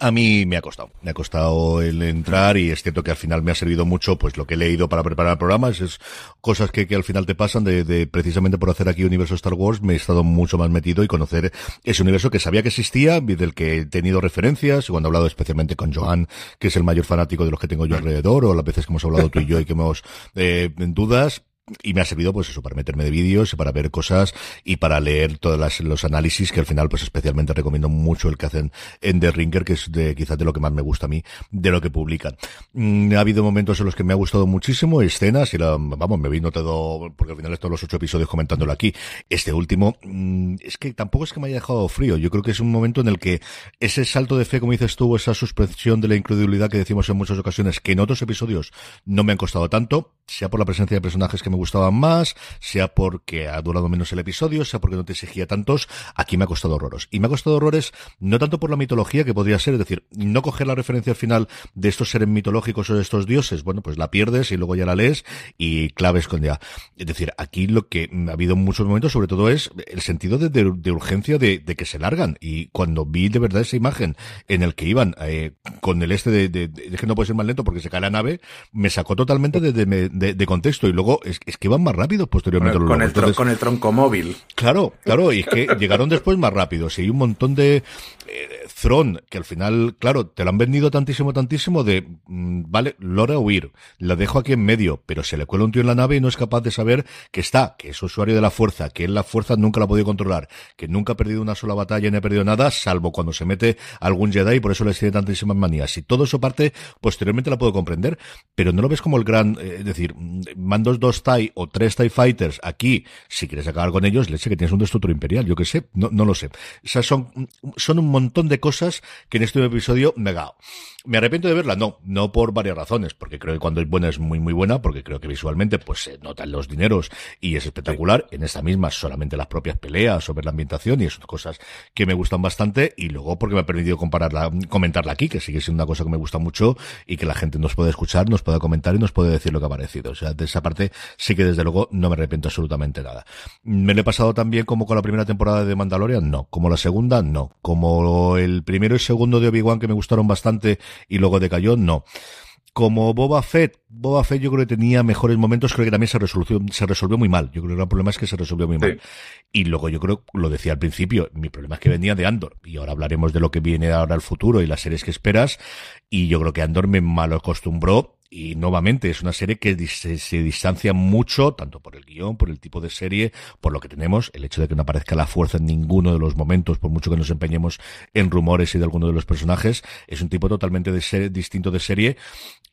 A mí me ha costado. Me ha costado el entrar y es cierto que al final me ha servido mucho pues lo que he leído para preparar el programa. Es, cosas que, que, al final te pasan de, de, precisamente por hacer aquí Universo Star Wars. Me he estado mucho más metido y conocer ese universo que sabía que existía, del que he tenido referencias. Cuando he hablado especialmente con Joan, que es el mayor fanático de los que tengo yo alrededor, o las veces que hemos hablado tú y yo y que hemos eh, dudas, y me ha servido pues eso para meterme de vídeos y para ver cosas y para leer todos los análisis que al final pues especialmente recomiendo mucho el que hacen en The Ringer que es de quizás de lo que más me gusta a mí de lo que publican. Mm, ha habido momentos en los que me ha gustado muchísimo escenas y la, vamos me vino todo porque al final todos los ocho episodios comentándolo aquí. Este último mm, es que tampoco es que me haya dejado frío yo creo que es un momento en el que ese salto de fe como dices tú esa suspensión de la incredulidad que decimos en muchas ocasiones que en otros episodios no me han costado tanto sea por la presencia de personajes que me gustaban más, sea porque ha durado menos el episodio, sea porque no te exigía tantos, aquí me ha costado horrores. Y me ha costado horrores no tanto por la mitología que podría ser, es decir, no coger la referencia al final de estos seres mitológicos o de estos dioses, bueno, pues la pierdes y luego ya la lees y claves con ya. Es decir, aquí lo que ha habido en muchos momentos, sobre todo, es el sentido de, urgencia de, que se largan. Y cuando vi de verdad esa imagen en el que iban eh, con el este de, que no puede ser más lento porque se cae la nave, me sacó totalmente de, contexto. Y luego es, es que van más rápidos posteriormente. Con el, con el, tronco móvil. Claro, claro, y es que llegaron después más rápidos. Y hay un montón de eh, que al final, claro, te lo han vendido tantísimo, tantísimo de, mm, vale, Lora huir, la dejo aquí en medio, pero se le cuela un tío en la nave y no es capaz de saber que está, que es usuario de la fuerza, que él la fuerza nunca la ha podido controlar, que nunca ha perdido una sola batalla ni ha perdido nada, salvo cuando se mete algún Jedi y por eso le tiene tantísimas manías. Y todo eso parte, posteriormente la puedo comprender, pero no lo ves como el gran, eh, es decir, mandos dos TIE o tres TIE Fighters aquí, si quieres acabar con ellos, le sé que tienes un destructor imperial, yo que sé, no, no lo sé. O son, son un montón de cosas que en este episodio me ha ¿Me arrepiento de verla? No, no por varias razones, porque creo que cuando es buena es muy muy buena, porque creo que visualmente pues se notan los dineros y es espectacular. En esta misma solamente las propias peleas sobre la ambientación y son cosas que me gustan bastante y luego porque me ha permitido compararla, comentarla aquí, que sigue siendo una cosa que me gusta mucho y que la gente nos puede escuchar, nos puede comentar y nos puede decir lo que ha parecido. O sea, de esa parte sí que desde luego no me arrepiento absolutamente nada. ¿Me lo he pasado también como con la primera temporada de Mandalorian? No. Como la segunda, no. Como el primero y segundo de Obi-Wan que me gustaron bastante y luego decayó, no. Como Boba Fett, Boba Fett yo creo que tenía mejores momentos, creo que también se resolvió, se resolvió muy mal. Yo creo que el problema es que se resolvió muy mal. Y luego yo creo, lo decía al principio, mi problema es que venía de Andor. Y ahora hablaremos de lo que viene ahora al futuro y las series que esperas. Y yo creo que Andor me mal acostumbró y nuevamente es una serie que se, distancia mucho, tanto por el guion, por el tipo de serie, por lo que tenemos, el hecho de que no aparezca la fuerza en ninguno de los momentos, por mucho que nos empeñemos en rumores y de alguno de los personajes, es un tipo totalmente de distinto de serie.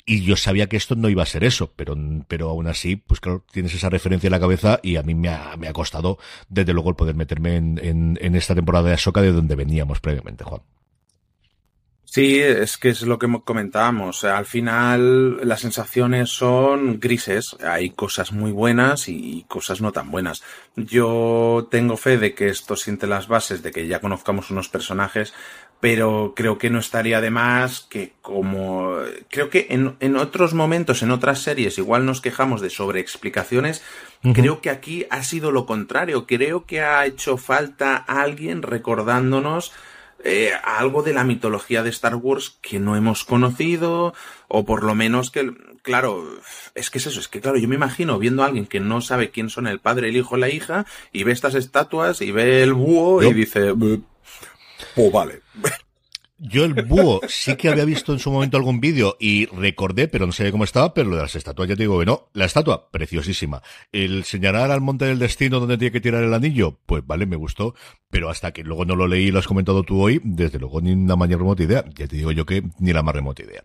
Y yo sabía que esto no iba a ser eso, pero, pero aún así, pues claro, tienes esa referencia en la cabeza y a mí me ha, me ha costado, desde luego, el poder meterme en, en, en esta temporada de Ahsoka de donde veníamos previamente, Juan. Sí, es que es lo que comentábamos. Al final las sensaciones son grises. Hay cosas muy buenas y cosas no tan buenas. Yo tengo fe de que esto siente las bases de que ya conozcamos unos personajes, pero creo que no estaría de más que como creo que en, en otros momentos, en otras series, igual nos quejamos de sobreexplicaciones. Creo que aquí ha sido lo contrario. Creo que ha hecho falta alguien recordándonos eh, algo de la mitología de Star Wars que no hemos conocido, o por lo menos que, claro, es que es eso, es que claro, yo me imagino viendo a alguien que no sabe quién son el padre, el hijo, la hija, y ve estas estatuas y ve el búho y dice, pues vale. Yo el búho sí que había visto en su momento algún vídeo y recordé, pero no sé cómo estaba, pero lo de las estatuas ya te digo que no. La estatua, preciosísima. El señalar al monte del destino donde tiene que tirar el anillo, pues vale, me gustó, pero hasta que luego no lo leí y lo has comentado tú hoy, desde luego ni la mayor remota idea. Ya te digo yo que ni la más remota idea.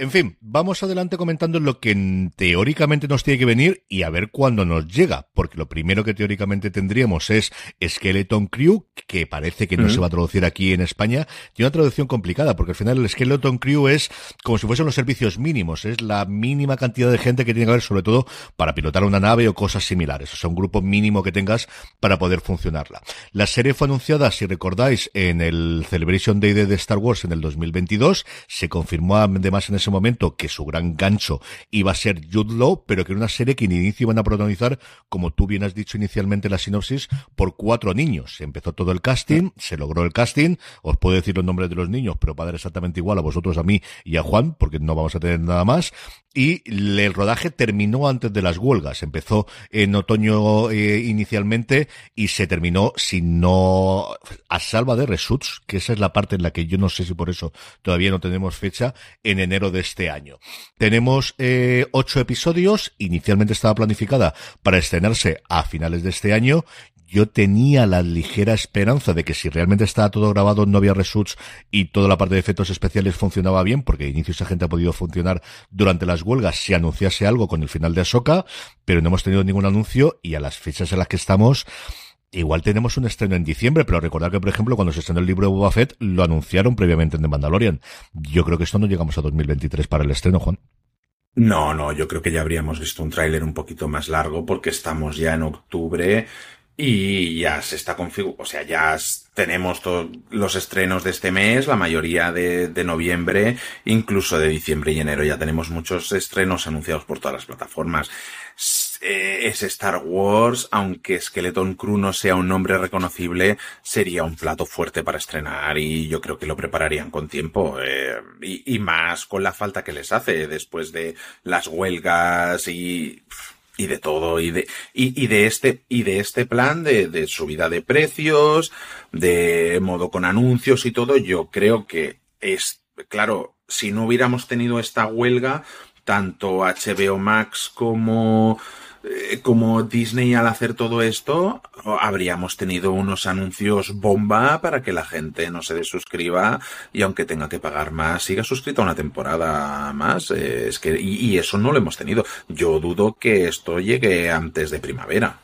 En fin, vamos adelante comentando lo que teóricamente nos tiene que venir y a ver cuándo nos llega, porque lo primero que teóricamente tendríamos es Skeleton Crew, que parece que no se va a traducir aquí en España, tiene una traducción complicada, porque al final el Skeleton Crew es como si fuesen los servicios mínimos, es la mínima cantidad de gente que tiene que haber, sobre todo para pilotar una nave o cosas similares, o sea, un grupo mínimo que tengas para poder funcionarla. La serie fue anunciada, si recordáis, en el Celebration Day de Star Wars en el 2022, se confirmó además en ese ese momento que su gran gancho iba a ser Jude Law, pero que era una serie que en inicio iban a protagonizar, como tú bien has dicho inicialmente en la sinopsis, por cuatro niños. Se empezó todo el casting, se logró el casting, os puedo decir los nombres de los niños, pero va a dar exactamente igual a vosotros, a mí y a Juan, porque no vamos a tener nada más. Y el rodaje terminó antes de las huelgas. Empezó en otoño eh, inicialmente y se terminó, si no a salva de Resuts, que esa es la parte en la que yo no sé si por eso todavía no tenemos fecha, en enero de este año. Tenemos eh, ocho episodios. Inicialmente estaba planificada para estrenarse a finales de este año yo tenía la ligera esperanza de que si realmente estaba todo grabado no había reshoots y toda la parte de efectos especiales funcionaba bien, porque de inicio esa gente ha podido funcionar durante las huelgas si anunciase algo con el final de Ahsoka, pero no hemos tenido ningún anuncio y a las fechas en las que estamos, Igual tenemos un estreno en diciembre, pero recordad que, por ejemplo, cuando se estrenó el libro de Boba Fett, lo anunciaron previamente en The Mandalorian. Yo creo que esto no llegamos a 2023 para el estreno, Juan. No, no, yo creo que ya habríamos visto un tráiler un poquito más largo porque estamos ya en octubre y ya se está configurando, o sea, ya tenemos todos los estrenos de este mes, la mayoría de, noviembre, incluso de diciembre y enero. Ya tenemos muchos estrenos anunciados por todas las plataformas. Eh, es Star Wars, aunque Skeleton Crew no sea un nombre reconocible, sería un plato fuerte para estrenar y yo creo que lo prepararían con tiempo. Eh, y, más con la falta que les hace después de las huelgas y y de todo y de y, y, de este y de este plan de, de subida de precios de modo con anuncios y todo yo creo que es claro si no hubiéramos tenido esta huelga tanto HBO Max como eh, como Disney al hacer todo esto, habríamos tenido unos anuncios bomba para que la gente no se desuscriba y aunque tenga que pagar más, siga suscrita una temporada más. Eh, es que, y, y eso no lo hemos tenido. Yo dudo que esto llegue antes de primavera.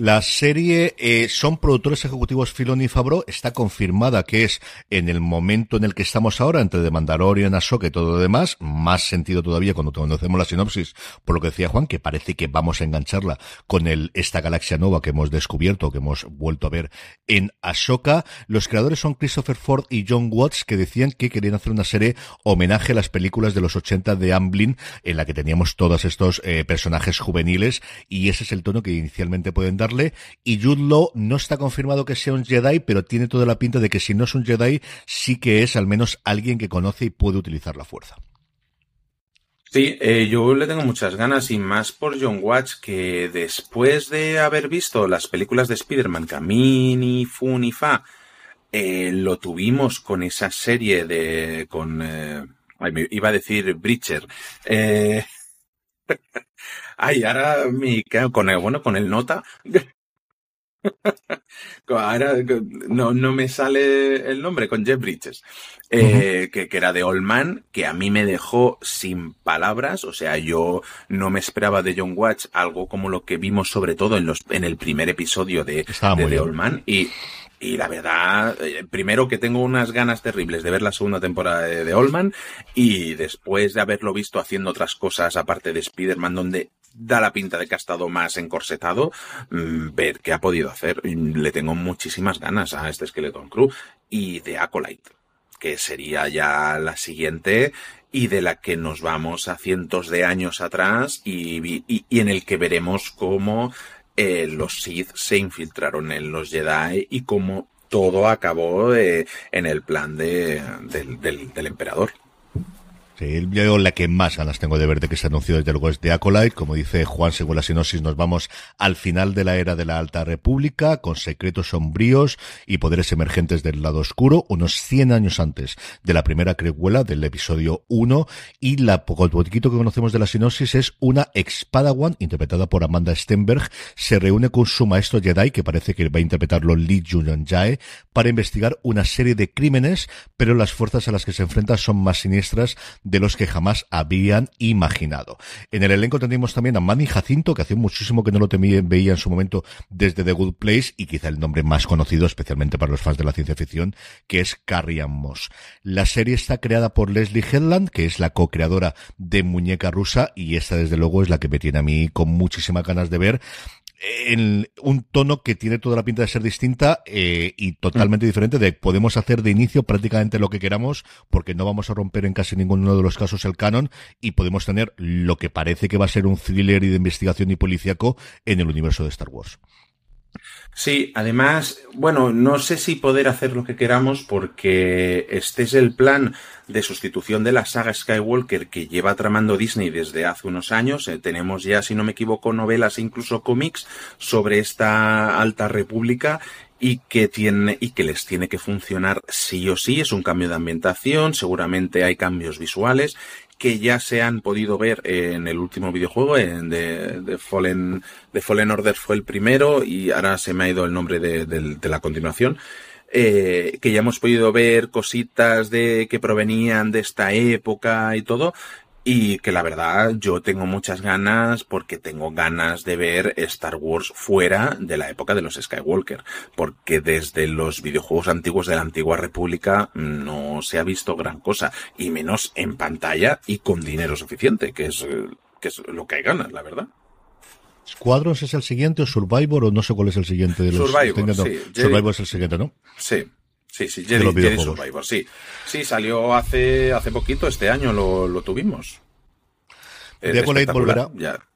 La serie eh, son productores ejecutivos Filoni y Fabro. Está confirmada que es en el momento en el que estamos ahora, entre The Mandalorian, Ahsoka y todo lo demás. Más sentido todavía cuando conocemos la sinopsis, por lo que decía Juan, que parece que vamos a engancharla con el, esta galaxia nueva que hemos descubierto, que hemos vuelto a ver en Ahsoka. Los creadores son Christopher Ford y John Watts, que decían que querían hacer una serie homenaje a las películas de los 80 de Amblin, en la que teníamos todos estos eh, personajes juveniles, y ese es el tono que inicialmente pueden dar y Jude Law no está confirmado que sea un Jedi, pero tiene toda la pinta de que si no es un Jedi, sí que es al menos alguien que conoce y puede utilizar la fuerza. Sí, eh, yo le tengo muchas ganas y más por John Watch, que después de haber visto las películas de Spider-Man, Camini, Fun y Fa, eh, lo tuvimos con esa serie de, con, eh, iba a decir Breacher, eh, Ay, ahora me con el, bueno, con el nota. ahora no, no me sale el nombre, con Jeff Bridges. Eh, que, que, era de Old Man, que a mí me dejó sin palabras. O sea, yo no me esperaba de John Watch algo como lo que vimos sobre todo en los, en el primer episodio de, de The Old Man. Y, y la verdad, eh, primero que tengo unas ganas terribles de ver la segunda temporada de, de Allman y después de haberlo visto haciendo otras cosas aparte de Spider-Man donde da la pinta de que ha estado más encorsetado, mmm, ver qué ha podido hacer. Le tengo muchísimas ganas a este Skeleton Crew y de Acolyte, que sería ya la siguiente y de la que nos vamos a cientos de años atrás y, y en el que veremos cómo eh, los Sith se infiltraron en los Jedi y cómo todo acabó eh, en el plan de, del, del, del emperador. Yo la que más ganas tengo de ver de que se anunció desde luego es de Acolyte. Como dice Juan, según la sinopsis, nos vamos al final de la era de la Alta República, con secretos sombríos y poderes emergentes del lado oscuro, unos 100 años antes de la primera crecuela del episodio 1. Y la poquito que conocemos de la sinopsis es una ex Padawan, interpretada por Amanda Stenberg, se reúne con su maestro Jedi, que parece que va a interpretarlo Lee Julian Jae, para investigar una serie de crímenes, pero las fuerzas a las que se enfrenta son más siniestras de los que jamás habían imaginado. En el elenco tenemos también a Manny Jacinto, que hace muchísimo que no lo veía en su momento desde The Good Place, y quizá el nombre más conocido, especialmente para los fans de la ciencia ficción, que es Carrie Moss. La serie está creada por Leslie Headland, que es la co-creadora de Muñeca Rusa, y esta desde luego es la que me tiene a mí con muchísimas ganas de ver en un tono que tiene toda la pinta de ser distinta eh, y totalmente diferente de podemos hacer de inicio prácticamente lo que queramos porque no vamos a romper en casi ninguno de los casos el canon y podemos tener lo que parece que va a ser un thriller y de investigación y policíaco en el universo de Star Wars. Sí, además, bueno, no sé si poder hacer lo que queramos porque este es el plan de sustitución de la saga Skywalker que lleva tramando Disney desde hace unos años. Eh, tenemos ya, si no me equivoco, novelas e incluso cómics sobre esta alta república y que tiene y que les tiene que funcionar sí o sí. Es un cambio de ambientación, seguramente hay cambios visuales que ya se han podido ver en el último videojuego, en de, Fallen, de Fallen Order fue el primero y ahora se me ha ido el nombre de, de la continuación. Eh, que ya hemos podido ver cositas de que provenían de esta época y todo, y que la verdad yo tengo muchas ganas porque tengo ganas de ver Star Wars fuera de la época de los Skywalker. Porque desde los videojuegos antiguos de la antigua república no se ha visto gran cosa. Y menos en pantalla y con dinero suficiente, que es, que es lo que hay ganas, la verdad. ¿Squadrons es el siguiente o Survivor o no sé cuál es el siguiente de los Survivor, sí. Survivor es el siguiente, ¿no? Sí. Sí, sí, Jedi, Survivor, sí. Sí, salió hace, hace poquito, este año lo, lo tuvimos. Volverá. Ya.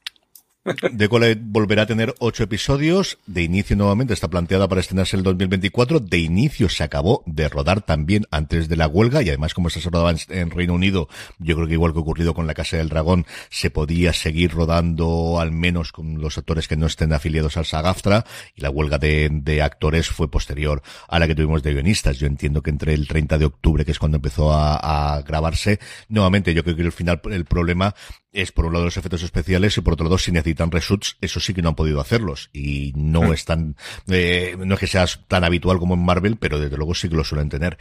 The volverá a tener ocho episodios. De inicio nuevamente está planteada para estrenarse el 2024. De inicio se acabó de rodar también antes de la huelga y además como se rodaba en, Reino Unido, yo creo que igual que ocurrido con La Casa del Dragón, se podía seguir rodando al menos con los actores que no estén afiliados al SAGAFTRA y la huelga de, actores fue posterior a la que tuvimos de guionistas. Yo entiendo que entre el 30 de octubre, que es cuando empezó a, grabarse, nuevamente yo creo que al final el problema es por un lado los efectos especiales y por otro lado si necesitan reshoots, eso sí que no han podido hacerlos y no hmm. es tan, eh, no es que sea tan habitual como en Marvel, pero desde luego sí que lo suelen tener.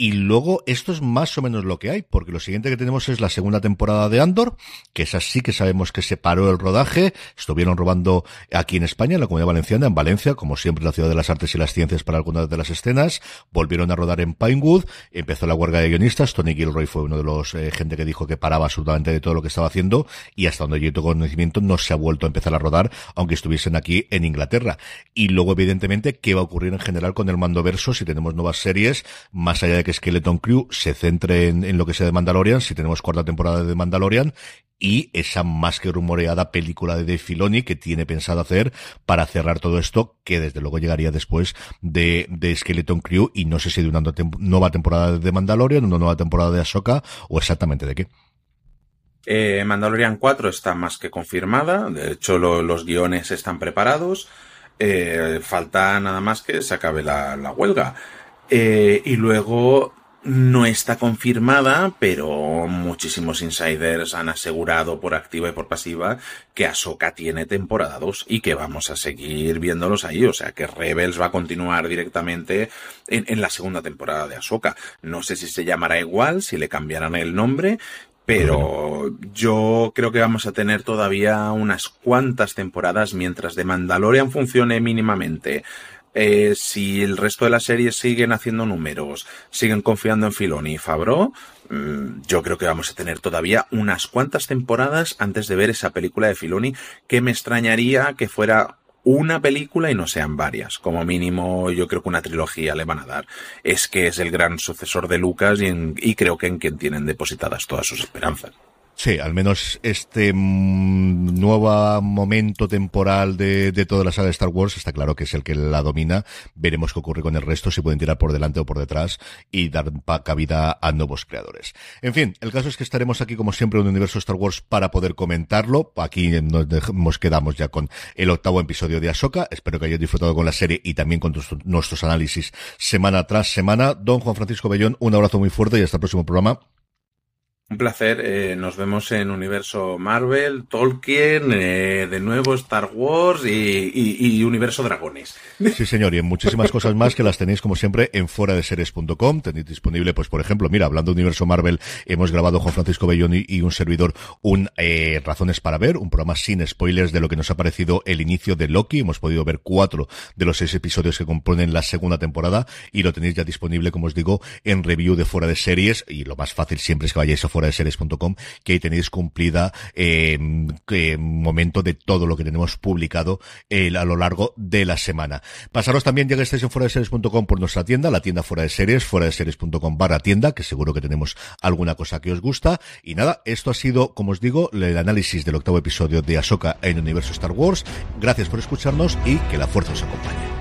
Y luego, esto es más o menos lo que hay, porque lo siguiente que tenemos es la segunda temporada de Andor, que es así que sabemos que se paró el rodaje, estuvieron robando aquí en España, en la Comunidad Valenciana, en Valencia, como siempre la ciudad de las artes y las ciencias para algunas de las escenas, volvieron a rodar en Pinewood, empezó la huelga de guionistas, Tony Gilroy fue uno de los eh, gente que dijo que paraba absolutamente de todo lo que estaba haciendo, y hasta donde yo tengo conocimiento no se ha vuelto a empezar a rodar, aunque estuviesen aquí en Inglaterra. Y luego, evidentemente, qué va a ocurrir en general con el mando verso si tenemos nuevas series, más allá de que Skeleton Crew se centre en, lo que sea de Mandalorian, si tenemos cuarta temporada de Mandalorian, y esa más que rumoreada película de Dave Filoni que tiene pensado hacer para cerrar todo esto, que desde luego llegaría después de, Skeleton Crew, y no sé si de una nueva temporada de Mandalorian, una nueva temporada de Ahsoka, o exactamente de qué. Eh, Mandalorian 4 está más que confirmada, de hecho los guiones están preparados, eh, falta nada más que se acabe la huelga. Eh, y luego no está confirmada, pero muchísimos insiders han asegurado por activa y por pasiva que Ahsoka tiene temporada 2 y que vamos a seguir viéndolos ahí. O sea que Rebels va a continuar directamente en, en la segunda temporada de Ahsoka. No sé si se llamará igual, si le cambiarán el nombre, pero yo creo que vamos a tener todavía unas cuantas temporadas mientras de Mandalorian funcione mínimamente eh, si el resto de las series siguen haciendo números, siguen confiando en Filoni y Fabro, mm, yo creo que vamos a tener todavía unas cuantas temporadas antes de ver esa película de Filoni, que me extrañaría que fuera una película y no sean varias. Como mínimo, yo creo que una trilogía le van a dar. Es que es el gran sucesor de Lucas y, y creo que en quien tienen depositadas todas sus esperanzas. Sí, al menos este mm, nuevo momento temporal de, de, toda la saga de Star Wars está claro que es el que la domina. Veremos qué ocurre con el resto, si pueden tirar por delante o por detrás y dar cabida a nuevos creadores. En fin, el caso es que estaremos aquí como siempre en un universo Star Wars para poder comentarlo. Aquí nos, quedamos ya con el octavo episodio de Ahsoka. Espero que hayáis disfrutado con la serie y también con nuestros análisis semana tras semana. Don Juan Francisco Bellón, un abrazo muy fuerte y hasta el próximo programa. Un placer, eh, nos vemos en Universo Marvel, Tolkien, eh, de nuevo Star Wars y, Universo Dragones. Sí, señor, y en muchísimas cosas más que las tenéis como siempre en fuera de series.com. Tenéis disponible, pues por ejemplo, mira, hablando de Universo Marvel, hemos grabado Juan Francisco Bellón y, un servidor un eh, Razones para ver, un programa sin spoilers de lo que nos ha parecido el inicio de Loki. Hemos podido ver cuatro de los seis episodios que componen la segunda temporada y lo tenéis ya disponible, como os digo, en review de fuera de series y lo más fácil siempre es que vayáis a fuera de series.com, que ahí tenéis cumplida eh, momento de todo lo que tenemos publicado eh, a lo largo de la semana. Pasaros también, ya que estáis en fuera de series.com por nuestra tienda, la tienda fuera de series, fuera de series.com barra tienda, que seguro que tenemos alguna cosa que os gusta. Y nada, esto ha sido, como os digo, el análisis del octavo episodio de Ahsoka en el universo Star Wars. Gracias por escucharnos y que la fuerza os acompañe.